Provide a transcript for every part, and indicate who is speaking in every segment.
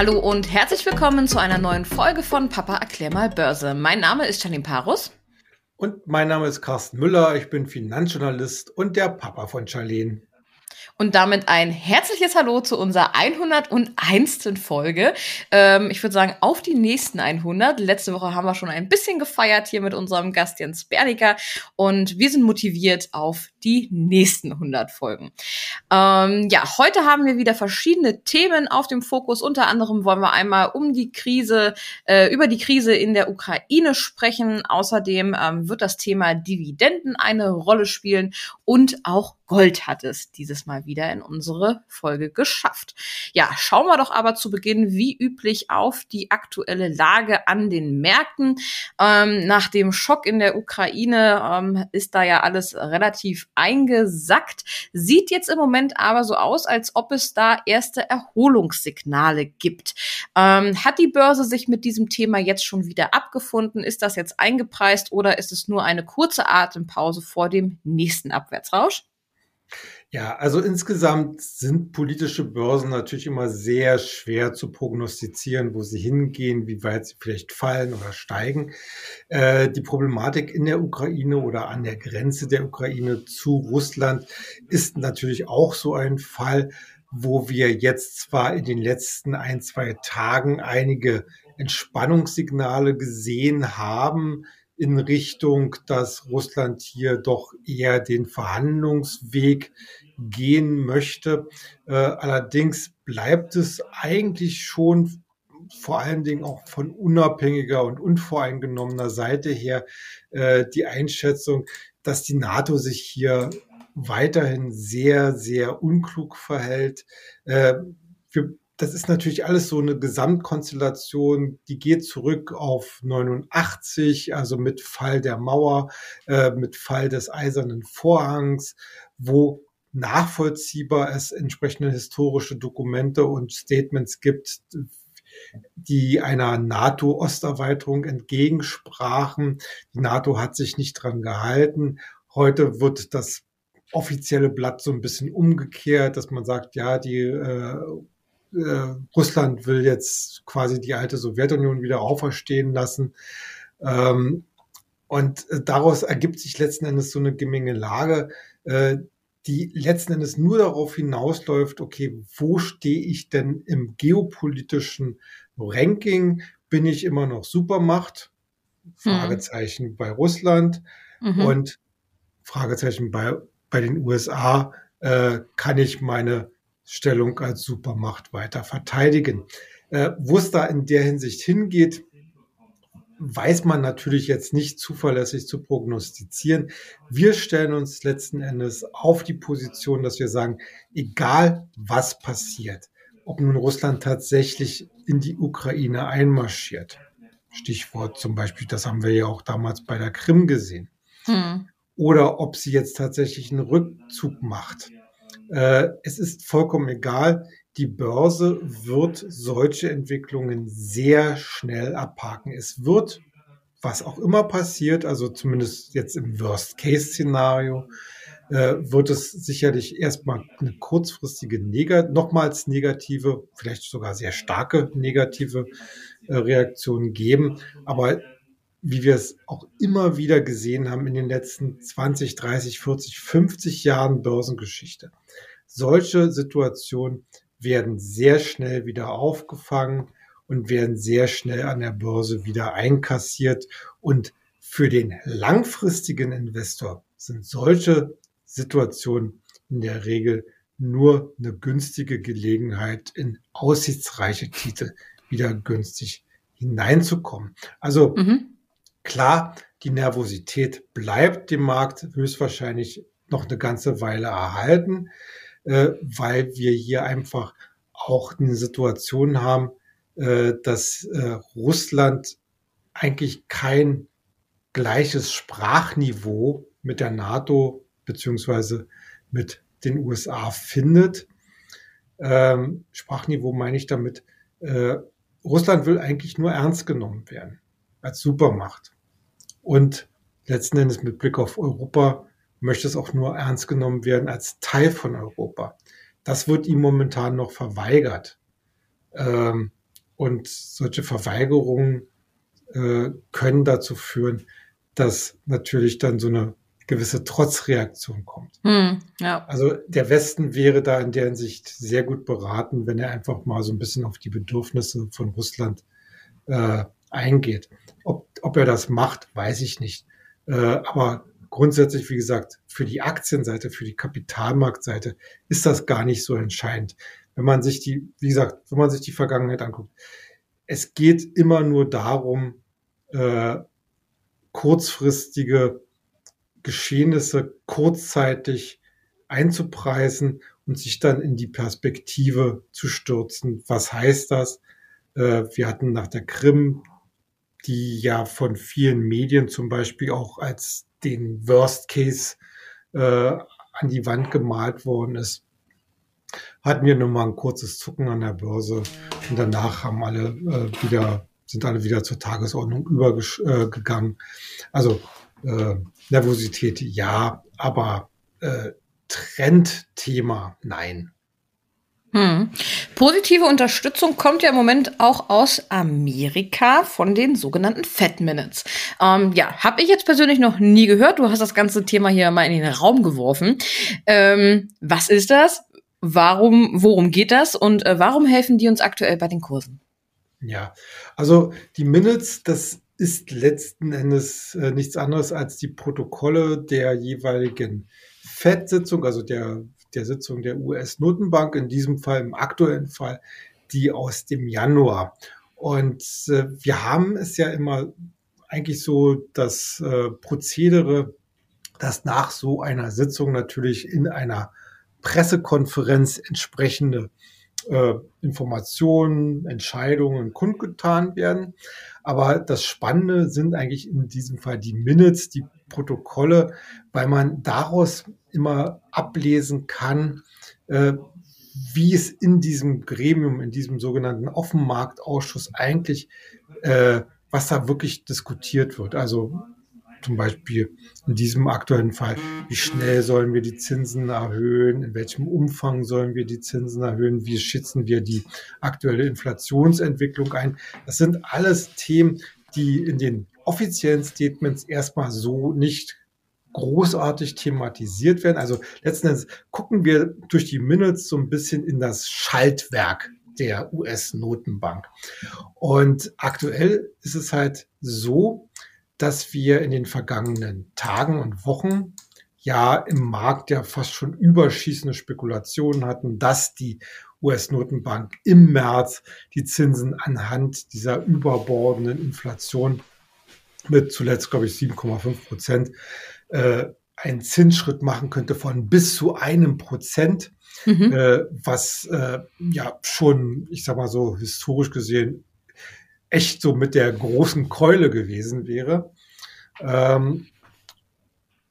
Speaker 1: Hallo und herzlich willkommen zu einer neuen Folge von Papa erklär mal Börse. Mein Name ist Janine Parus.
Speaker 2: Und mein Name ist Carsten Müller. Ich bin Finanzjournalist und der Papa von Charlene.
Speaker 1: Und damit ein herzliches Hallo zu unserer 101. Folge. Ähm, ich würde sagen, auf die nächsten 100. Letzte Woche haben wir schon ein bisschen gefeiert hier mit unserem Gast Jens Berniker. Und wir sind motiviert auf die nächsten 100 Folgen. Ähm, ja, heute haben wir wieder verschiedene Themen auf dem Fokus. Unter anderem wollen wir einmal um die Krise, äh, über die Krise in der Ukraine sprechen. Außerdem ähm, wird das Thema Dividenden eine Rolle spielen und auch Gold hat es dieses Mal wieder in unsere Folge geschafft. Ja, schauen wir doch aber zu Beginn wie üblich auf die aktuelle Lage an den Märkten. Ähm, nach dem Schock in der Ukraine ähm, ist da ja alles relativ eingesackt. Sieht jetzt im Moment aber so aus, als ob es da erste Erholungssignale gibt. Ähm, hat die Börse sich mit diesem Thema jetzt schon wieder abgefunden? Ist das jetzt eingepreist oder ist es nur eine kurze Atempause vor dem nächsten Abwärtsrausch?
Speaker 2: Ja, also insgesamt sind politische Börsen natürlich immer sehr schwer zu prognostizieren, wo sie hingehen, wie weit sie vielleicht fallen oder steigen. Äh, die Problematik in der Ukraine oder an der Grenze der Ukraine zu Russland ist natürlich auch so ein Fall, wo wir jetzt zwar in den letzten ein, zwei Tagen einige Entspannungssignale gesehen haben, in Richtung, dass Russland hier doch eher den Verhandlungsweg gehen möchte. Äh, allerdings bleibt es eigentlich schon vor allen Dingen auch von unabhängiger und unvoreingenommener Seite her äh, die Einschätzung, dass die NATO sich hier weiterhin sehr, sehr unklug verhält. Äh, wir das ist natürlich alles so eine Gesamtkonstellation, die geht zurück auf 89, also mit Fall der Mauer, äh, mit Fall des Eisernen Vorhangs, wo nachvollziehbar es entsprechende historische Dokumente und Statements gibt, die einer NATO-Osterweiterung entgegensprachen. Die NATO hat sich nicht dran gehalten. Heute wird das offizielle Blatt so ein bisschen umgekehrt, dass man sagt, ja, die äh, äh, Russland will jetzt quasi die alte Sowjetunion wieder auferstehen lassen. Ähm, und äh, daraus ergibt sich letzten Endes so eine Gemengelage, äh, die letzten Endes nur darauf hinausläuft, okay, wo stehe ich denn im geopolitischen Ranking? Bin ich immer noch Supermacht? Fragezeichen hm. bei Russland mhm. und Fragezeichen bei, bei den USA. Äh, kann ich meine Stellung als Supermacht weiter verteidigen. Äh, Wo es da in der Hinsicht hingeht, weiß man natürlich jetzt nicht zuverlässig zu prognostizieren. Wir stellen uns letzten Endes auf die Position, dass wir sagen, egal was passiert, ob nun Russland tatsächlich in die Ukraine einmarschiert, Stichwort zum Beispiel, das haben wir ja auch damals bei der Krim gesehen, hm. oder ob sie jetzt tatsächlich einen Rückzug macht, äh, es ist vollkommen egal. Die Börse wird solche Entwicklungen sehr schnell abhaken. Es wird, was auch immer passiert, also zumindest jetzt im Worst-Case-Szenario, äh, wird es sicherlich erstmal eine kurzfristige, neg nochmals negative, vielleicht sogar sehr starke negative äh, Reaktion geben. Aber wie wir es auch immer wieder gesehen haben in den letzten 20, 30, 40, 50 Jahren Börsengeschichte. Solche Situationen werden sehr schnell wieder aufgefangen und werden sehr schnell an der Börse wieder einkassiert. Und für den langfristigen Investor sind solche Situationen in der Regel nur eine günstige Gelegenheit, in aussichtsreiche Titel wieder günstig hineinzukommen. Also mhm. Klar, die Nervosität bleibt dem Markt höchstwahrscheinlich noch eine ganze Weile erhalten, äh, weil wir hier einfach auch eine Situation haben, äh, dass äh, Russland eigentlich kein gleiches Sprachniveau mit der NATO beziehungsweise mit den USA findet. Ähm, Sprachniveau meine ich damit, äh, Russland will eigentlich nur ernst genommen werden als Supermacht. Und letzten Endes mit Blick auf Europa möchte es auch nur ernst genommen werden als Teil von Europa. Das wird ihm momentan noch verweigert. Ähm, Und solche Verweigerungen äh, können dazu führen, dass natürlich dann so eine gewisse Trotzreaktion kommt. Hm, ja. Also der Westen wäre da in der Hinsicht sehr gut beraten, wenn er einfach mal so ein bisschen auf die Bedürfnisse von Russland äh, eingeht. Ob, ob er das macht, weiß ich nicht. Äh, aber grundsätzlich, wie gesagt, für die Aktienseite, für die Kapitalmarktseite ist das gar nicht so entscheidend. Wenn man sich die, wie gesagt, wenn man sich die Vergangenheit anguckt, es geht immer nur darum, äh, kurzfristige Geschehnisse kurzzeitig einzupreisen und sich dann in die Perspektive zu stürzen. Was heißt das? Äh, wir hatten nach der Krim, die ja von vielen Medien zum Beispiel auch als den Worst Case äh, an die Wand gemalt worden ist, hatten wir nun mal ein kurzes Zucken an der Börse und danach haben alle äh, wieder sind alle wieder zur Tagesordnung übergegangen. Äh, also äh, Nervosität ja, aber äh, Trendthema nein.
Speaker 1: Hm. Positive Unterstützung kommt ja im Moment auch aus Amerika von den sogenannten Fat Minutes. Ähm, ja, habe ich jetzt persönlich noch nie gehört. Du hast das ganze Thema hier mal in den Raum geworfen. Ähm, was ist das? Warum, worum geht das? Und äh, warum helfen die uns aktuell bei den Kursen?
Speaker 2: Ja, also die Minutes, das ist letzten Endes äh, nichts anderes als die Protokolle der jeweiligen FED-Sitzung, also der, der Sitzung der US-Notenbank, in diesem Fall, im aktuellen Fall, die aus dem Januar. Und äh, wir haben es ja immer eigentlich so das äh, Prozedere, dass nach so einer Sitzung natürlich in einer Pressekonferenz entsprechende äh, Informationen, Entscheidungen kundgetan werden. Aber das Spannende sind eigentlich in diesem Fall die Minutes, die Protokolle, weil man daraus immer ablesen kann, äh, wie es in diesem Gremium, in diesem sogenannten Offenmarktausschuss eigentlich, äh, was da wirklich diskutiert wird. Also zum Beispiel in diesem aktuellen Fall, wie schnell sollen wir die Zinsen erhöhen, in welchem Umfang sollen wir die Zinsen erhöhen, wie schätzen wir die aktuelle Inflationsentwicklung ein. Das sind alles Themen, die in den offiziellen Statements erstmal so nicht großartig thematisiert werden. Also letzten Endes gucken wir durch die Minutes so ein bisschen in das Schaltwerk der US-Notenbank. Und aktuell ist es halt so, dass wir in den vergangenen Tagen und Wochen ja im Markt ja fast schon überschießende Spekulationen hatten, dass die US-Notenbank im März die Zinsen anhand dieser überbordenden Inflation mit zuletzt, glaube ich, 7,5 Prozent äh, einen Zinsschritt machen könnte von bis zu einem Prozent, mhm. äh, was äh, ja schon, ich sag mal so, historisch gesehen echt so mit der großen Keule gewesen wäre. Ähm,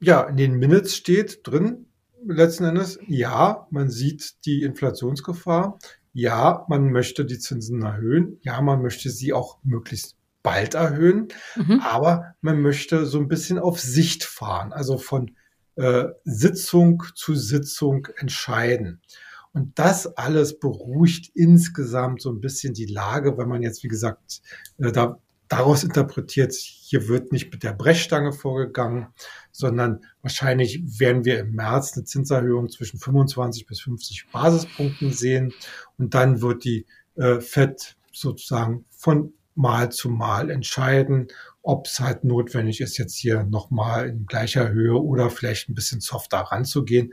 Speaker 2: ja, in den Minutes steht drin, letzten Endes, ja, man sieht die Inflationsgefahr. Ja, man möchte die Zinsen erhöhen. Ja, man möchte sie auch möglichst bald erhöhen. Mhm. Aber man möchte so ein bisschen auf Sicht fahren, also von äh, Sitzung zu Sitzung entscheiden. Und das alles beruhigt insgesamt so ein bisschen die Lage, wenn man jetzt, wie gesagt, äh, da daraus interpretiert, hier wird nicht mit der Brechstange vorgegangen, sondern wahrscheinlich werden wir im März eine Zinserhöhung zwischen 25 bis 50 Basispunkten sehen und dann wird die äh, FED sozusagen von Mal zu Mal entscheiden, ob es halt notwendig ist, jetzt hier nochmal in gleicher Höhe oder vielleicht ein bisschen softer ranzugehen.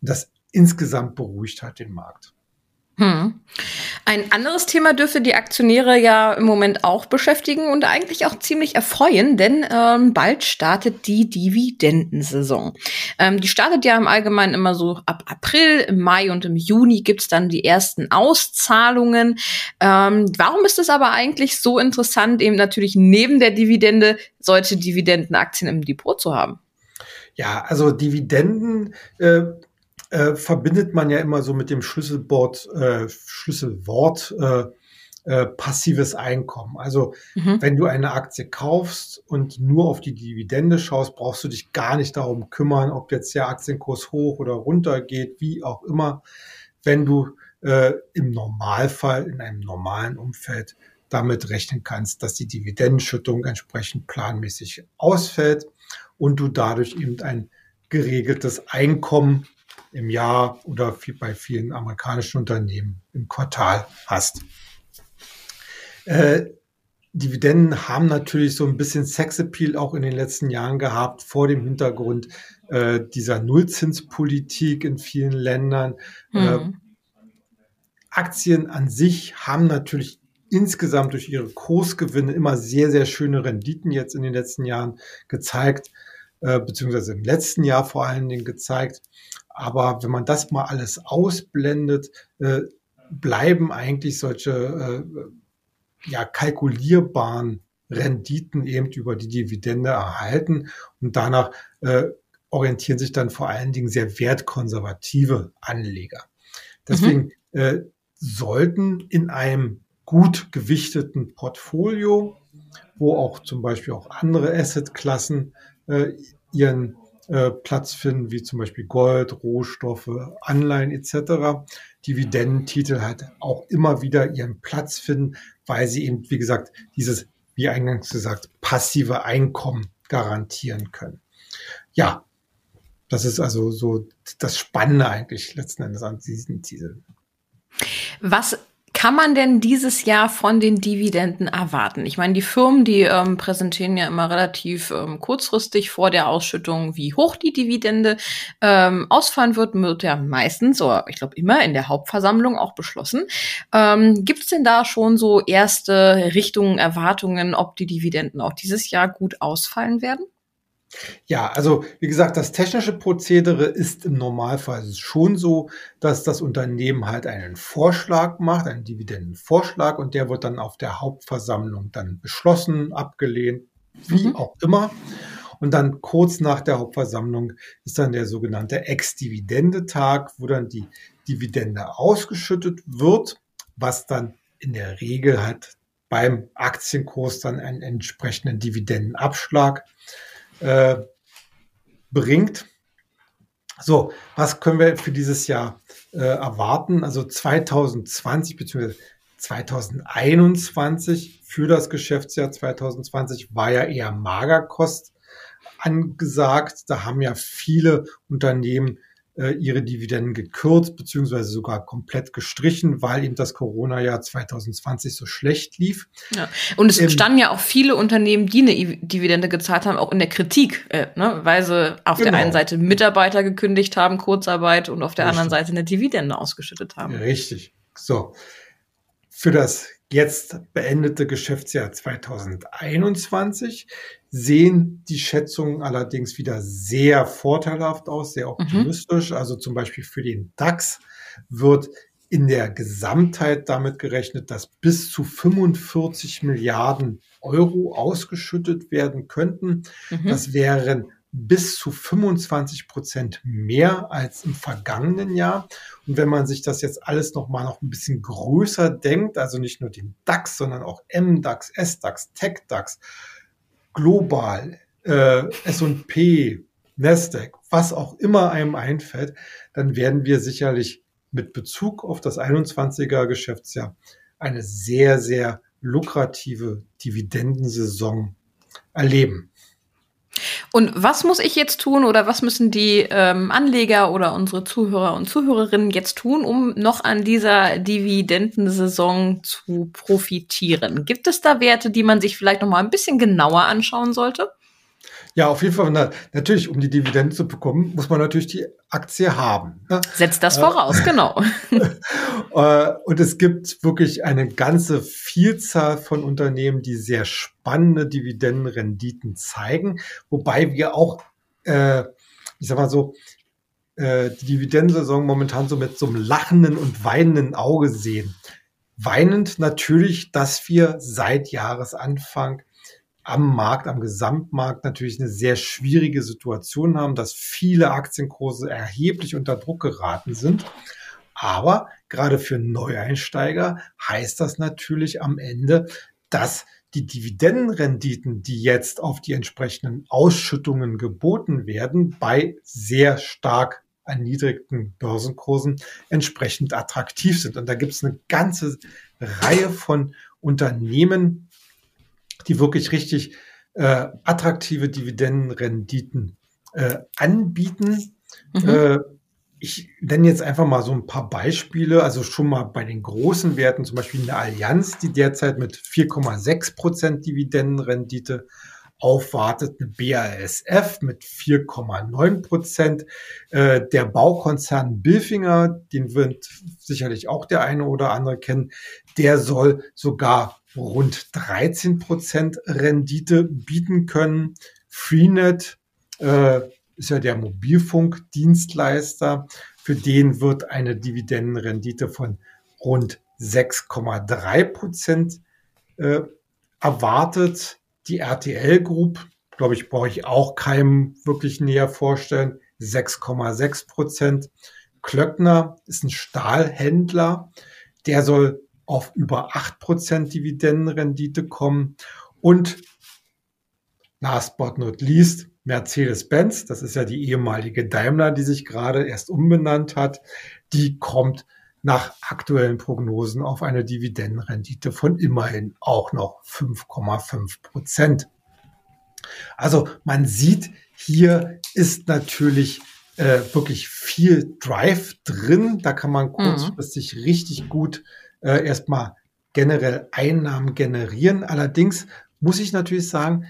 Speaker 2: Und das insgesamt beruhigt halt den Markt.
Speaker 1: Hm. Ein anderes Thema dürfte die Aktionäre ja im Moment auch beschäftigen und eigentlich auch ziemlich erfreuen, denn ähm, bald startet die Dividendensaison. Ähm, die startet ja im Allgemeinen immer so ab April, im Mai und im Juni gibt's dann die ersten Auszahlungen. Ähm, warum ist es aber eigentlich so interessant, eben natürlich neben der Dividende solche Dividendenaktien im Depot zu haben?
Speaker 2: Ja, also Dividenden. Äh äh, verbindet man ja immer so mit dem Schlüsselwort, äh, Schlüsselwort äh, äh, passives Einkommen. Also mhm. wenn du eine Aktie kaufst und nur auf die Dividende schaust, brauchst du dich gar nicht darum kümmern, ob jetzt der Aktienkurs hoch oder runter geht, wie auch immer. Wenn du äh, im Normalfall, in einem normalen Umfeld damit rechnen kannst, dass die Dividendenschüttung entsprechend planmäßig ausfällt und du dadurch eben ein geregeltes Einkommen im Jahr oder bei vielen amerikanischen Unternehmen im Quartal hast. Äh, Dividenden haben natürlich so ein bisschen Sexappeal auch in den letzten Jahren gehabt, vor dem Hintergrund äh, dieser Nullzinspolitik in vielen Ländern. Äh, mhm. Äh, Aktien an sich haben natürlich insgesamt durch ihre Kursgewinne immer sehr, sehr schöne Renditen jetzt in den letzten Jahren gezeigt, äh, beziehungsweise im letzten Jahr vor allen Dingen gezeigt. Aber wenn man das mal alles ausblendet, äh, bleiben eigentlich solche äh, ja, kalkulierbaren Renditen eben über die Dividende erhalten und danach äh, orientieren sich dann vor allen Dingen sehr wertkonservative Anleger. Deswegen mhm. äh, sollten in einem gut gewichteten Portfolio, wo auch zum Beispiel auch andere Assetklassen äh, ihren äh, Platz finden, wie zum Beispiel Gold, Rohstoffe, Anleihen etc., Dividendentitel halt auch immer wieder ihren Platz finden, weil sie eben, wie gesagt, dieses, wie eingangs gesagt, passive Einkommen garantieren können. Ja, das ist also so das Spannende eigentlich letzten Endes an diesen Titeln.
Speaker 1: Was kann man denn dieses Jahr von den Dividenden erwarten? Ich meine, die Firmen, die ähm, präsentieren ja immer relativ ähm, kurzfristig vor der Ausschüttung, wie hoch die Dividende ähm, ausfallen wird, wird ja meistens, oder ich glaube immer in der Hauptversammlung auch beschlossen. Ähm, Gibt es denn da schon so erste Richtungen, Erwartungen, ob die Dividenden auch dieses Jahr gut ausfallen werden?
Speaker 2: Ja, also wie gesagt, das technische Prozedere ist im Normalfall schon so, dass das Unternehmen halt einen Vorschlag macht, einen Dividendenvorschlag und der wird dann auf der Hauptversammlung dann beschlossen, abgelehnt, wie mhm. auch immer. Und dann kurz nach der Hauptversammlung ist dann der sogenannte Ex-Dividende-Tag, wo dann die Dividende ausgeschüttet wird, was dann in der Regel halt beim Aktienkurs dann einen entsprechenden Dividendenabschlag äh, bringt. So, was können wir für dieses Jahr äh, erwarten? Also 2020 bzw. 2021 für das Geschäftsjahr 2020 war ja eher Magerkost angesagt. Da haben ja viele Unternehmen äh, ihre Dividenden gekürzt beziehungsweise sogar komplett gestrichen, weil eben das Corona-Jahr 2020 so schlecht lief.
Speaker 1: Ja. Und es ähm, standen ja auch viele Unternehmen, die eine Dividende gezahlt haben, auch in der Kritik, äh, ne? weil sie auf genau. der einen Seite Mitarbeiter gekündigt haben, Kurzarbeit und auf der Richtig. anderen Seite eine Dividende ausgeschüttet haben.
Speaker 2: Richtig. So. Für das jetzt beendete Geschäftsjahr 2021 sehen die Schätzungen allerdings wieder sehr vorteilhaft aus, sehr mhm. optimistisch. Mhm. Also zum Beispiel für den DAX wird in der Gesamtheit damit gerechnet, dass bis zu 45 Milliarden Euro ausgeschüttet werden könnten. Mhm. Das wären bis zu 25 Prozent mehr als im vergangenen Jahr. Und wenn man sich das jetzt alles nochmal noch ein bisschen größer denkt, also nicht nur den DAX, sondern auch MDAX, SDAX, TechDAX, global, äh, S&P, Nasdaq, was auch immer einem einfällt, dann werden wir sicherlich mit Bezug auf das 21er Geschäftsjahr eine sehr, sehr lukrative Dividendensaison erleben.
Speaker 1: Und was muss ich jetzt tun oder was müssen die ähm, Anleger oder unsere Zuhörer und Zuhörerinnen jetzt tun, um noch an dieser Dividendensaison zu profitieren? Gibt es da Werte, die man sich vielleicht noch mal ein bisschen genauer anschauen sollte?
Speaker 2: Ja, auf jeden Fall. Na, natürlich, um die Dividende zu bekommen, muss man natürlich die Aktie haben.
Speaker 1: Ne? Setzt das voraus, äh, genau.
Speaker 2: Äh, und es gibt wirklich eine ganze Vielzahl von Unternehmen, die sehr spannende Dividendenrenditen zeigen, wobei wir auch, äh, ich sag mal so, äh, die Dividendensaison momentan so mit so einem lachenden und weinenden Auge sehen. Weinend natürlich, dass wir seit Jahresanfang am Markt, am Gesamtmarkt natürlich eine sehr schwierige Situation haben, dass viele Aktienkurse erheblich unter Druck geraten sind. Aber gerade für Neueinsteiger heißt das natürlich am Ende, dass die Dividendenrenditen, die jetzt auf die entsprechenden Ausschüttungen geboten werden, bei sehr stark erniedrigten Börsenkursen entsprechend attraktiv sind. Und da gibt es eine ganze Reihe von Unternehmen, die wirklich richtig äh, attraktive Dividendenrenditen äh, anbieten. Mhm. Äh, ich nenne jetzt einfach mal so ein paar Beispiele. Also schon mal bei den großen Werten, zum Beispiel eine Allianz, die derzeit mit 4,6 Prozent Dividendenrendite aufwartet, eine BASF mit 4,9 Prozent. Äh, der Baukonzern Bilfinger, den wird sicherlich auch der eine oder andere kennen, der soll sogar rund 13 Prozent Rendite bieten können. Freenet äh, ist ja der Mobilfunkdienstleister. Für den wird eine Dividendenrendite von rund 6,3 Prozent äh, erwartet. Die RTL Group, glaube ich, brauche ich auch keinem wirklich näher vorstellen. 6,6 Prozent. Klöckner ist ein Stahlhändler. Der soll auf über 8 Prozent Dividendenrendite kommen. Und last but not least, Mercedes-Benz, das ist ja die ehemalige Daimler, die sich gerade erst umbenannt hat, die kommt nach aktuellen Prognosen auf eine Dividendenrendite von immerhin auch noch 5,5 Prozent. Also man sieht, hier ist natürlich äh, wirklich viel Drive drin. Da kann man mhm. kurzfristig mhm. richtig gut äh, erstmal generell Einnahmen generieren. Allerdings muss ich natürlich sagen,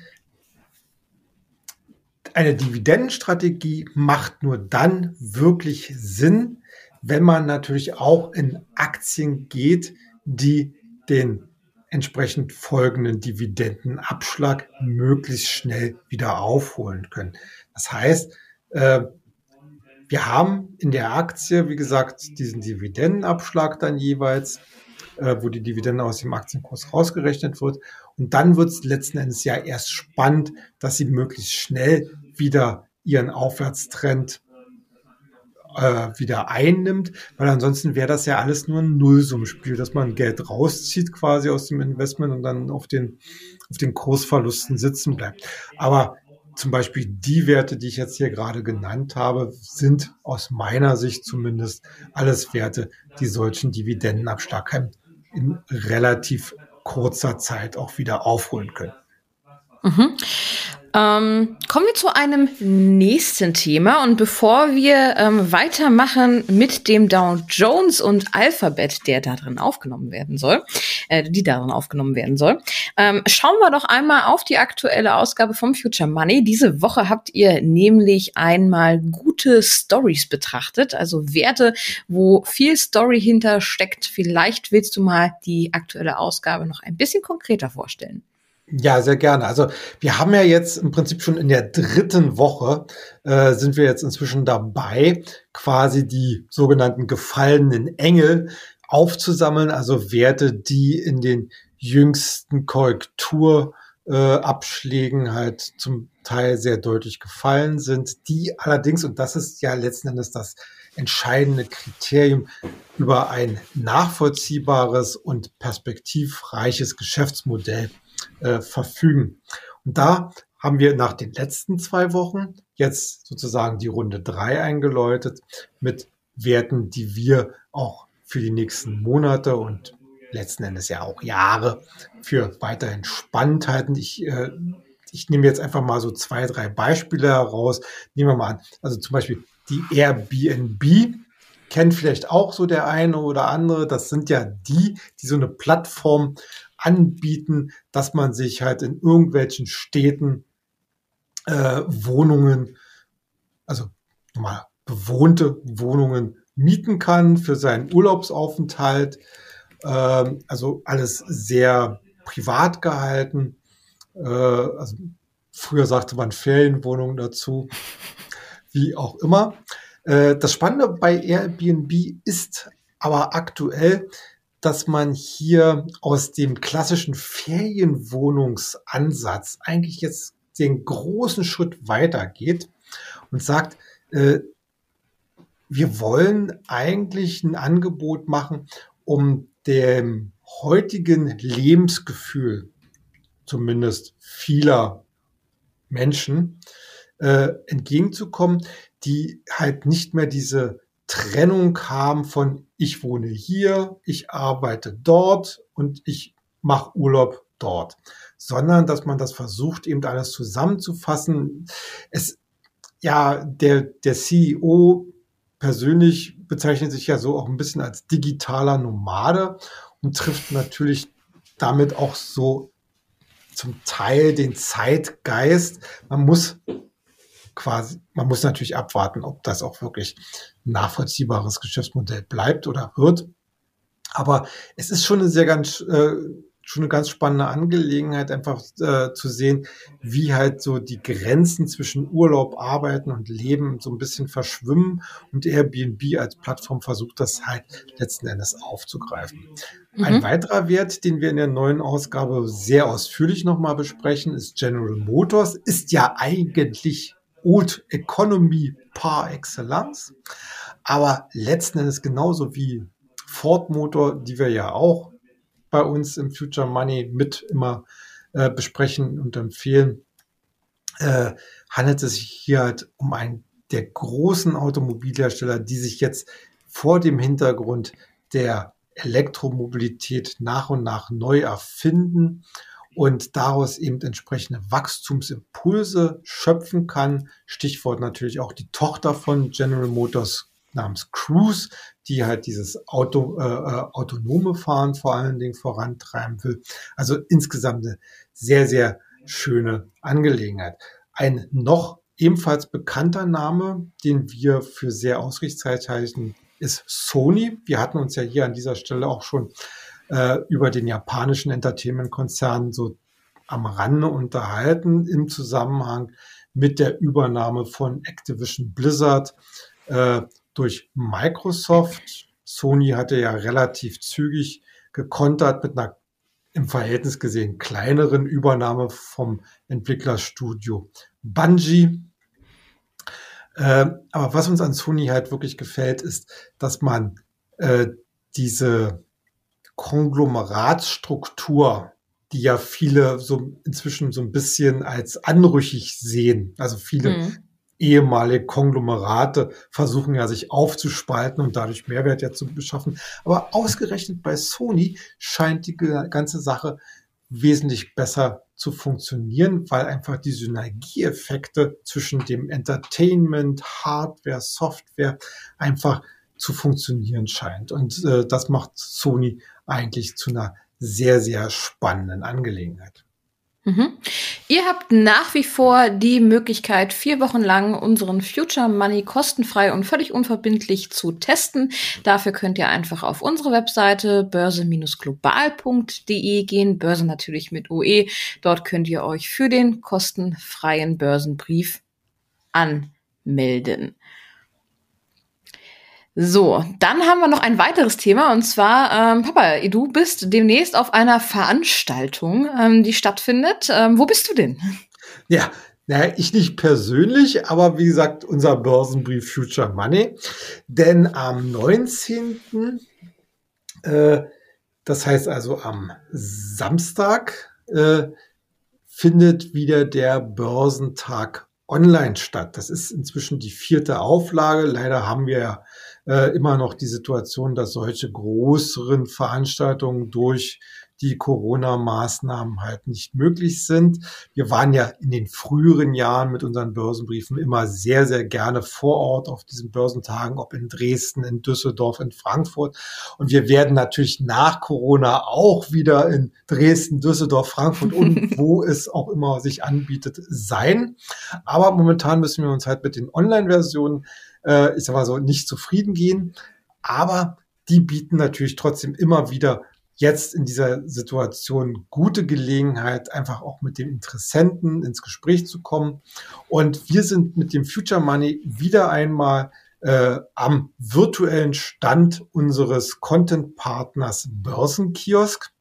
Speaker 2: eine Dividendenstrategie macht nur dann wirklich Sinn, wenn man natürlich auch in Aktien geht, die den entsprechend folgenden Dividendenabschlag möglichst schnell wieder aufholen können. Das heißt, äh, wir haben in der Aktie, wie gesagt, diesen Dividendenabschlag dann jeweils, äh, wo die Dividende aus dem Aktienkurs rausgerechnet wird. Und dann wird es letzten Endes ja erst spannend, dass sie möglichst schnell wieder ihren Aufwärtstrend äh, wieder einnimmt, weil ansonsten wäre das ja alles nur ein Nullsummspiel, dass man Geld rauszieht quasi aus dem Investment und dann auf den, auf den Kursverlusten sitzen bleibt. Aber zum Beispiel die Werte, die ich jetzt hier gerade genannt habe, sind aus meiner Sicht zumindest alles Werte, die solchen Dividendenabschlag in relativ kurzer Zeit auch wieder aufholen können.
Speaker 1: Mhm. Ähm, kommen wir zu einem nächsten Thema und bevor wir ähm, weitermachen mit dem Dow Jones und Alphabet, der da drin aufgenommen werden soll, äh, die darin aufgenommen werden soll, ähm, schauen wir doch einmal auf die aktuelle Ausgabe vom Future Money. Diese Woche habt ihr nämlich einmal gute Stories betrachtet, also Werte, wo viel Story hintersteckt. Vielleicht willst du mal die aktuelle Ausgabe noch ein bisschen konkreter vorstellen.
Speaker 2: Ja, sehr gerne. Also wir haben ja jetzt im Prinzip schon in der dritten Woche äh, sind wir jetzt inzwischen dabei, quasi die sogenannten gefallenen Engel aufzusammeln, also Werte, die in den jüngsten Korrekturabschlägen äh, halt zum Teil sehr deutlich gefallen sind, die allerdings, und das ist ja letzten Endes das entscheidende Kriterium, über ein nachvollziehbares und perspektivreiches Geschäftsmodell äh, verfügen. Und da haben wir nach den letzten zwei Wochen jetzt sozusagen die Runde drei eingeläutet mit Werten, die wir auch für die nächsten Monate und letzten Endes ja auch Jahre für weiterhin spannend halten. Ich, äh, ich nehme jetzt einfach mal so zwei, drei Beispiele heraus. Nehmen wir mal an, also zum Beispiel die Airbnb kennt vielleicht auch so der eine oder andere. Das sind ja die, die so eine Plattform anbieten, dass man sich halt in irgendwelchen Städten äh, Wohnungen, also mal bewohnte Wohnungen mieten kann für seinen Urlaubsaufenthalt. Ähm, also alles sehr privat gehalten. Äh, also früher sagte man Ferienwohnungen dazu, wie auch immer. Äh, das Spannende bei Airbnb ist aber aktuell, dass man hier aus dem klassischen Ferienwohnungsansatz eigentlich jetzt den großen Schritt weitergeht und sagt, äh, wir wollen eigentlich ein Angebot machen, um dem heutigen Lebensgefühl, zumindest vieler Menschen, äh, entgegenzukommen, die halt nicht mehr diese Trennung haben von ich wohne hier, ich arbeite dort und ich mach Urlaub dort, sondern dass man das versucht, eben alles zusammenzufassen. Es, ja, der, der CEO persönlich bezeichnet sich ja so auch ein bisschen als digitaler Nomade und trifft natürlich damit auch so zum Teil den Zeitgeist. Man muss quasi, man muss natürlich abwarten, ob das auch wirklich ein nachvollziehbares Geschäftsmodell bleibt oder wird. Aber es ist schon eine sehr ganz, äh, schon eine ganz spannende Angelegenheit, einfach äh, zu sehen, wie halt so die Grenzen zwischen Urlaub, Arbeiten und Leben so ein bisschen verschwimmen und Airbnb als Plattform versucht das halt letzten Endes aufzugreifen. Mhm. Ein weiterer Wert, den wir in der neuen Ausgabe sehr ausführlich nochmal besprechen, ist General Motors, ist ja eigentlich Old Economy par excellence, aber letzten Endes genauso wie Ford Motor, die wir ja auch bei uns im Future Money mit immer äh, besprechen und empfehlen, äh, handelt es sich hier halt um einen der großen Automobilhersteller, die sich jetzt vor dem Hintergrund der Elektromobilität nach und nach neu erfinden und daraus eben entsprechende Wachstumsimpulse schöpfen kann. Stichwort natürlich auch die Tochter von General Motors namens Cruise, die halt dieses Auto, äh, äh, autonome Fahren vor allen Dingen vorantreiben will. Also insgesamt eine sehr, sehr schöne Angelegenheit. Ein noch ebenfalls bekannter Name, den wir für sehr ausrichtszeit halten, ist Sony. Wir hatten uns ja hier an dieser Stelle auch schon äh, über den japanischen Entertainment-Konzern so am Rande unterhalten im Zusammenhang mit der Übernahme von Activision Blizzard. Äh, durch Microsoft. Sony hatte ja relativ zügig gekontert mit einer im Verhältnis gesehen kleineren Übernahme vom Entwicklerstudio Bungie. Äh, aber was uns an Sony halt wirklich gefällt, ist, dass man äh, diese Konglomeratsstruktur, die ja viele so inzwischen so ein bisschen als anrüchig sehen, also viele mhm ehemalige Konglomerate versuchen ja sich aufzuspalten und dadurch Mehrwert ja zu beschaffen. Aber ausgerechnet bei Sony scheint die ganze Sache wesentlich besser zu funktionieren, weil einfach die Synergieeffekte zwischen dem Entertainment, Hardware, Software einfach zu funktionieren scheint. Und äh, das macht Sony eigentlich zu einer sehr, sehr spannenden Angelegenheit.
Speaker 1: Mhm. Ihr habt nach wie vor die Möglichkeit, vier Wochen lang unseren Future Money kostenfrei und völlig unverbindlich zu testen. Dafür könnt ihr einfach auf unsere Webseite börse-global.de gehen. Börse natürlich mit OE. Dort könnt ihr euch für den kostenfreien Börsenbrief anmelden. So, dann haben wir noch ein weiteres Thema und zwar, ähm, Papa, du bist demnächst auf einer Veranstaltung, ähm, die stattfindet. Ähm, wo bist du denn?
Speaker 2: Ja, naja, ich nicht persönlich, aber wie gesagt, unser Börsenbrief Future Money. Denn am 19. Äh, das heißt also am Samstag, äh, findet wieder der Börsentag online statt. Das ist inzwischen die vierte Auflage. Leider haben wir ja äh, immer noch die Situation, dass solche größeren Veranstaltungen durch die Corona-Maßnahmen halt nicht möglich sind. Wir waren ja in den früheren Jahren mit unseren Börsenbriefen immer sehr, sehr gerne vor Ort auf diesen Börsentagen, ob in Dresden, in Düsseldorf, in Frankfurt. Und wir werden natürlich nach Corona auch wieder in Dresden, Düsseldorf, Frankfurt und wo es auch immer sich anbietet sein. Aber momentan müssen wir uns halt mit den Online-Versionen äh, ich sag mal so, nicht zufrieden gehen. Aber die bieten natürlich trotzdem immer wieder jetzt in dieser Situation gute Gelegenheit, einfach auch mit dem Interessenten ins Gespräch zu kommen. Und wir sind mit dem Future Money wieder einmal äh, am virtuellen Stand unseres Content-Partners Börsenkiosk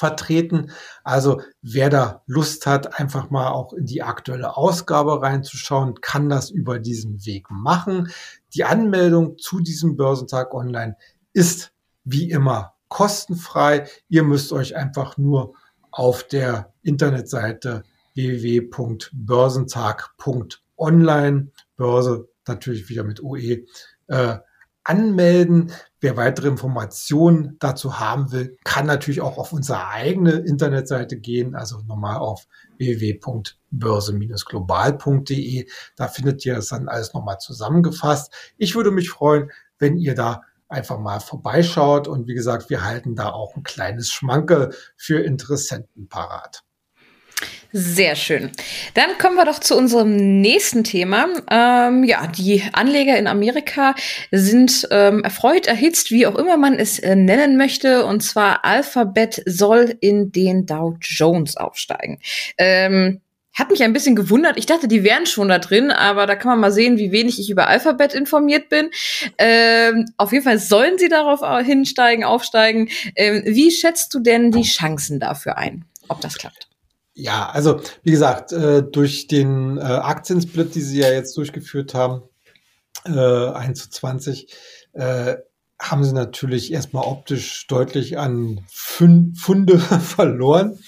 Speaker 2: vertreten. Also wer da Lust hat, einfach mal auch in die aktuelle Ausgabe reinzuschauen, kann das über diesen Weg machen. Die Anmeldung zu diesem Börsentag online ist wie immer kostenfrei. Ihr müsst euch einfach nur auf der Internetseite www.börsentag.online, Börse natürlich wieder mit OE, äh, anmelden. Wer weitere Informationen dazu haben will, kann natürlich auch auf unsere eigene Internetseite gehen, also nochmal auf www.börse-global.de. Da findet ihr das dann alles nochmal zusammengefasst. Ich würde mich freuen, wenn ihr da einfach mal vorbeischaut. Und wie gesagt, wir halten da auch ein kleines Schmanke für Interessenten parat.
Speaker 1: Sehr schön. Dann kommen wir doch zu unserem nächsten Thema. Ähm, ja, die Anleger in Amerika sind ähm, erfreut, erhitzt, wie auch immer man es äh, nennen möchte. Und zwar Alphabet soll in den Dow Jones aufsteigen. Ähm, hat mich ein bisschen gewundert. Ich dachte, die wären schon da drin, aber da kann man mal sehen, wie wenig ich über Alphabet informiert bin. Ähm, auf jeden Fall sollen sie darauf hinsteigen, aufsteigen. Ähm, wie schätzt du denn die Chancen dafür ein, ob das klappt?
Speaker 2: Ja, also wie gesagt, äh, durch den äh, Aktiensplit, die sie ja jetzt durchgeführt haben, äh, 1 zu 20, äh, haben sie natürlich erstmal optisch deutlich an Funde verloren.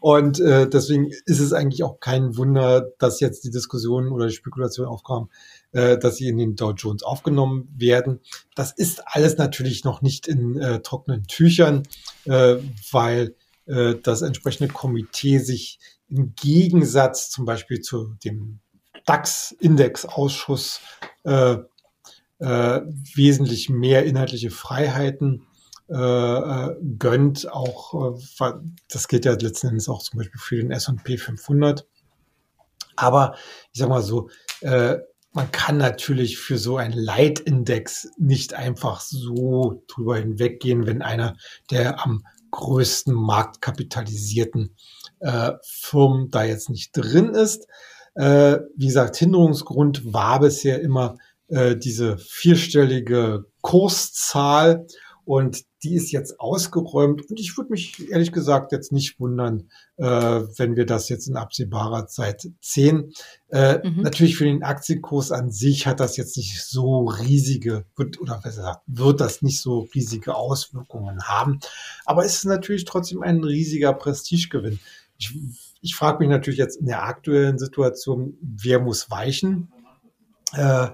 Speaker 2: Und äh, deswegen ist es eigentlich auch kein Wunder, dass jetzt die Diskussion oder die Spekulation aufkam, äh, dass sie in den Dow Jones aufgenommen werden. Das ist alles natürlich noch nicht in äh, trockenen Tüchern, äh, weil äh, das entsprechende Komitee sich im Gegensatz zum Beispiel zu dem DAX-Index-Ausschuss äh, äh, wesentlich mehr inhaltliche Freiheiten äh, äh gönnt. Auch äh, das gilt ja letzten Endes auch zum Beispiel für den S&P 500. Aber ich sag mal so, äh, man kann natürlich für so einen Leitindex nicht einfach so drüber hinweggehen, wenn einer der am größten marktkapitalisierten äh, Firmen da jetzt nicht drin ist. Äh, wie gesagt, Hinderungsgrund war bisher immer äh, diese vierstellige Kurszahl und die ist jetzt ausgeräumt. Und ich würde mich ehrlich gesagt jetzt nicht wundern, äh, wenn wir das jetzt in absehbarer Zeit sehen. Äh, mhm. Natürlich für den Aktienkurs an sich hat das jetzt nicht so riesige, wird, oder besser gesagt, wird das nicht so riesige Auswirkungen haben. Aber es ist natürlich trotzdem ein riesiger Prestigegewinn. Ich, ich frage mich natürlich jetzt in der aktuellen Situation, wer muss weichen? Äh,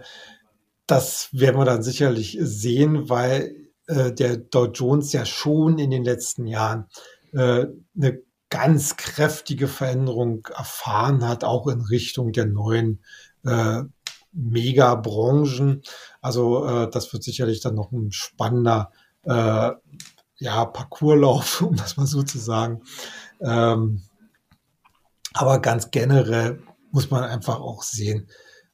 Speaker 2: das werden wir dann sicherlich sehen, weil äh, der Dow Jones ja schon in den letzten Jahren äh, eine ganz kräftige Veränderung erfahren hat, auch in Richtung der neuen äh, Megabranchen. Also äh, das wird sicherlich dann noch ein spannender äh, ja, Parcourslauf, um das mal so zu sagen. Ähm, aber ganz generell muss man einfach auch sehen,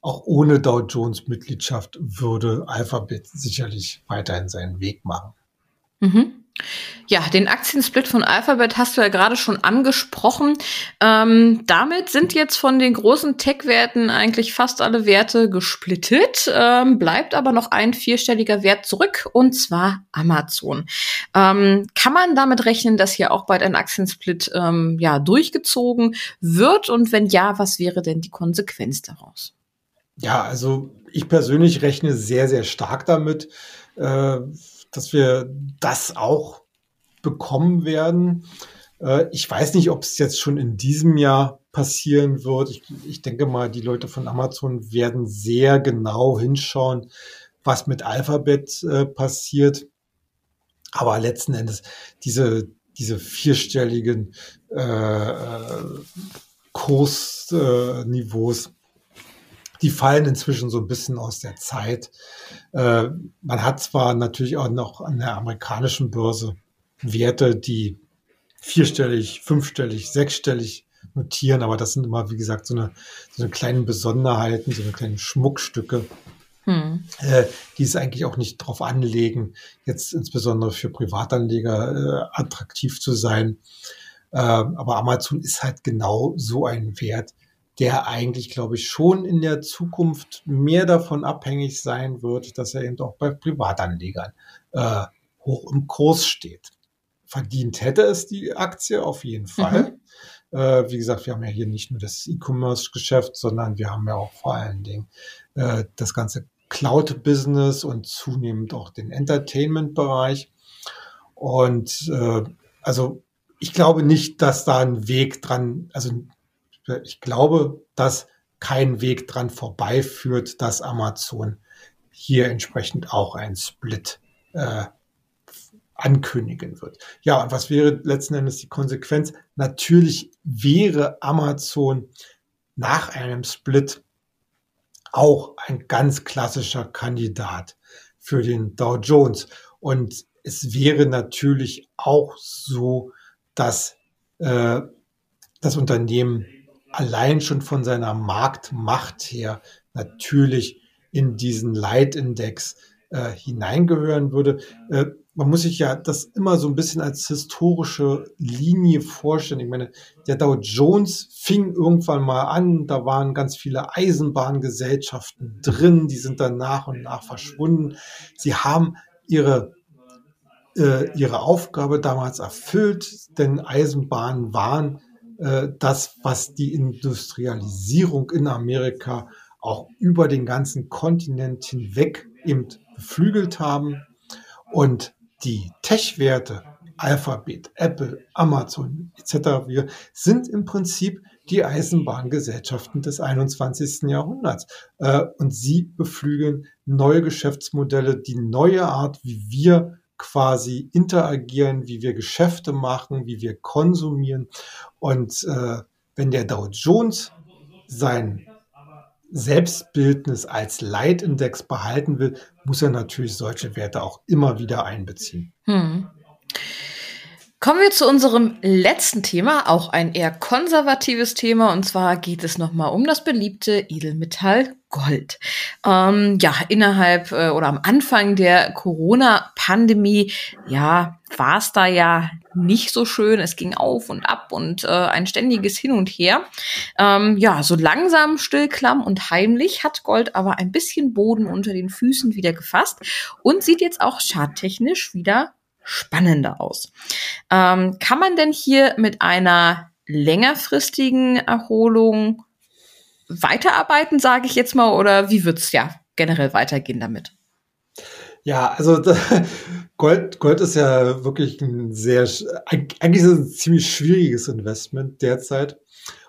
Speaker 2: auch ohne Dow Jones Mitgliedschaft würde Alphabet sicherlich weiterhin seinen Weg machen.
Speaker 1: Mhm. Ja, den Aktiensplit von Alphabet hast du ja gerade schon angesprochen. Ähm, damit sind jetzt von den großen Tech-Werten eigentlich fast alle Werte gesplittet, ähm, bleibt aber noch ein vierstelliger Wert zurück und zwar Amazon. Ähm, kann man damit rechnen, dass hier auch bald ein Aktiensplit ähm, ja durchgezogen wird und wenn ja, was wäre denn die Konsequenz daraus?
Speaker 2: Ja, also ich persönlich rechne sehr, sehr stark damit, äh, dass wir das auch bekommen werden. Äh, ich weiß nicht, ob es jetzt schon in diesem Jahr passieren wird. Ich, ich denke mal, die Leute von Amazon werden sehr genau hinschauen, was mit Alphabet äh, passiert. Aber letzten Endes diese, diese vierstelligen äh, äh Kursniveaus die fallen inzwischen so ein bisschen aus der Zeit. Äh, man hat zwar natürlich auch noch an der amerikanischen Börse Werte, die vierstellig, fünfstellig, sechsstellig notieren, aber das sind immer, wie gesagt, so eine, so eine kleinen Besonderheiten, so eine kleinen Schmuckstücke, hm. äh, die es eigentlich auch nicht darauf anlegen, jetzt insbesondere für Privatanleger äh, attraktiv zu sein. Äh, aber Amazon ist halt genau so ein Wert, der eigentlich, glaube ich, schon in der Zukunft mehr davon abhängig sein wird, dass er eben auch bei Privatanlegern äh, hoch im Kurs steht. Verdient hätte es die Aktie auf jeden Fall. Mhm. Äh, wie gesagt, wir haben ja hier nicht nur das E-Commerce-Geschäft, sondern wir haben ja auch vor allen Dingen äh, das ganze Cloud-Business und zunehmend auch den Entertainment-Bereich. Und äh, also ich glaube nicht, dass da ein Weg dran, also ich glaube, dass kein Weg dran vorbeiführt, dass Amazon hier entsprechend auch ein Split äh, ankündigen wird. Ja, und was wäre letzten Endes die Konsequenz? Natürlich wäre Amazon nach einem Split auch ein ganz klassischer Kandidat für den Dow Jones. Und es wäre natürlich auch so, dass äh, das Unternehmen allein schon von seiner Marktmacht her natürlich in diesen Leitindex äh, hineingehören würde. Äh, man muss sich ja das immer so ein bisschen als historische Linie vorstellen. Ich meine, der Dow Jones fing irgendwann mal an, da waren ganz viele Eisenbahngesellschaften drin, die sind dann nach und nach verschwunden. Sie haben ihre äh, ihre Aufgabe damals erfüllt, denn Eisenbahnen waren äh, das, was die Industrialisierung in Amerika auch über den ganzen Kontinent hinweg eben beflügelt haben. Und die Tech-Werte, Alphabet, Apple, Amazon etc., wir sind im Prinzip die Eisenbahngesellschaften des 21. Jahrhunderts. Äh, und sie beflügeln neue Geschäftsmodelle, die neue Art, wie wir quasi interagieren, wie wir Geschäfte machen, wie wir konsumieren. Und äh, wenn der Dow Jones sein Selbstbildnis als Leitindex behalten will, muss er natürlich solche Werte auch immer wieder einbeziehen. Hm.
Speaker 1: Kommen wir zu unserem letzten Thema, auch ein eher konservatives Thema. Und zwar geht es nochmal um das beliebte Edelmetall Gold. Ähm, ja, innerhalb äh, oder am Anfang der Corona-Pandemie, ja, war es da ja nicht so schön. Es ging auf und ab und äh, ein ständiges Hin und Her. Ähm, ja, so langsam, stillklamm und heimlich hat Gold aber ein bisschen Boden unter den Füßen wieder gefasst und sieht jetzt auch charttechnisch wieder spannender aus. Ähm, kann man denn hier mit einer längerfristigen Erholung weiterarbeiten, sage ich jetzt mal, oder wie wird's ja generell weitergehen damit?
Speaker 2: Ja, also Gold, Gold ist ja wirklich ein sehr, eigentlich es ein ziemlich schwieriges Investment derzeit.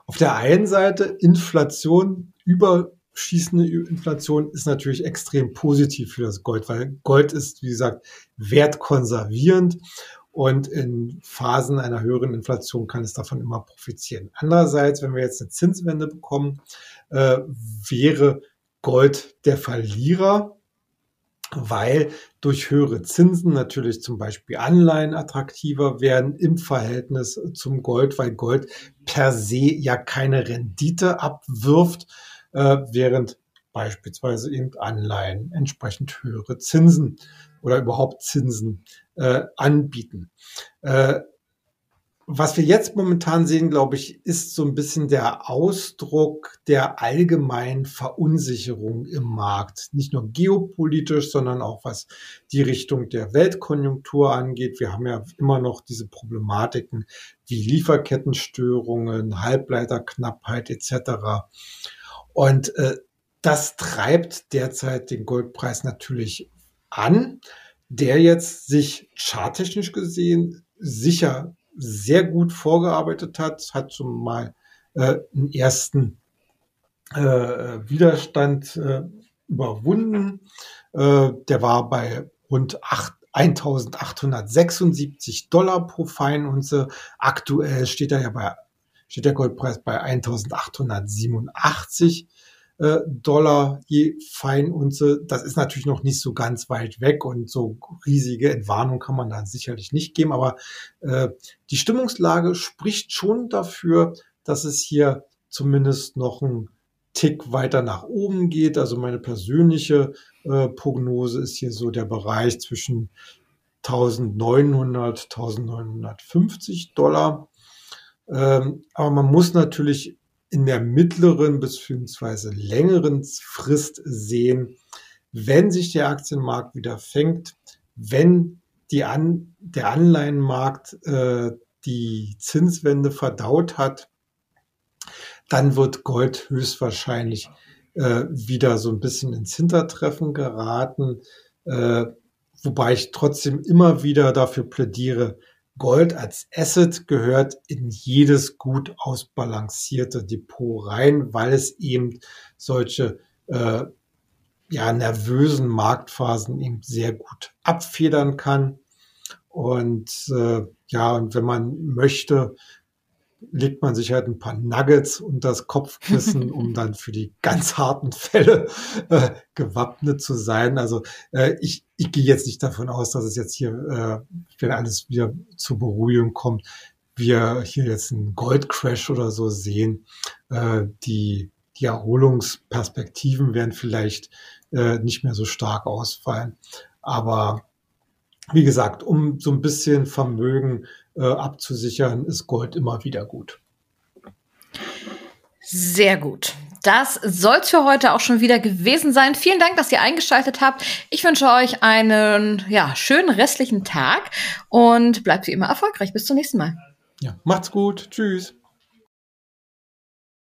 Speaker 2: Auf der einen Seite Inflation über schießende Inflation ist natürlich extrem positiv für das Gold, weil Gold ist, wie gesagt, wertkonservierend und in Phasen einer höheren Inflation kann es davon immer profitieren. Andererseits, wenn wir jetzt eine Zinswende bekommen, äh, wäre Gold der Verlierer, weil durch höhere Zinsen natürlich zum Beispiel Anleihen attraktiver werden im Verhältnis zum Gold, weil Gold per se ja keine Rendite abwirft, äh, während beispielsweise eben Anleihen entsprechend höhere Zinsen oder überhaupt Zinsen äh, anbieten. Äh, was wir jetzt momentan sehen, glaube ich, ist so ein bisschen der Ausdruck der allgemeinen Verunsicherung im Markt. Nicht nur geopolitisch, sondern auch was die Richtung der Weltkonjunktur angeht. Wir haben ja immer noch diese Problematiken wie Lieferkettenstörungen, Halbleiterknappheit etc. Und äh, das treibt derzeit den Goldpreis natürlich an, der jetzt sich charttechnisch gesehen sicher sehr gut vorgearbeitet hat, hat schon mal äh, einen ersten äh, Widerstand äh, überwunden. Äh, der war bei rund 8, 1876 Dollar pro Feinunze. Aktuell steht er ja bei steht der Goldpreis bei 1887 äh, Dollar je Feinunze. Das ist natürlich noch nicht so ganz weit weg und so riesige Entwarnung kann man da sicherlich nicht geben. Aber äh, die Stimmungslage spricht schon dafür, dass es hier zumindest noch ein Tick weiter nach oben geht. Also meine persönliche äh, Prognose ist hier so der Bereich zwischen 1900, 1950 Dollar. Ähm, aber man muss natürlich in der mittleren bzw. längeren Frist sehen, wenn sich der Aktienmarkt wieder fängt, wenn die An der Anleihenmarkt äh, die Zinswende verdaut hat, dann wird Gold höchstwahrscheinlich äh, wieder so ein bisschen ins Hintertreffen geraten, äh, wobei ich trotzdem immer wieder dafür plädiere, Gold als Asset gehört in jedes gut ausbalancierte Depot rein, weil es eben solche äh, ja, nervösen Marktphasen eben sehr gut abfedern kann. Und äh, ja, und wenn man möchte, legt man sich halt ein paar Nuggets unter das Kopfkissen, um dann für die ganz harten Fälle äh, gewappnet zu sein. Also äh, ich, ich gehe jetzt nicht davon aus, dass es jetzt hier, äh, wenn alles wieder zur Beruhigung kommt, wir hier jetzt einen Goldcrash oder so sehen. Äh, die, die Erholungsperspektiven werden vielleicht äh, nicht mehr so stark ausfallen. Aber wie gesagt, um so ein bisschen Vermögen abzusichern, ist Gold immer wieder gut.
Speaker 1: Sehr gut. Das soll es für heute auch schon wieder gewesen sein. Vielen Dank, dass ihr eingeschaltet habt. Ich wünsche euch einen ja, schönen restlichen Tag und bleibt wie immer erfolgreich. Bis zum nächsten Mal.
Speaker 2: Ja, macht's gut. Tschüss.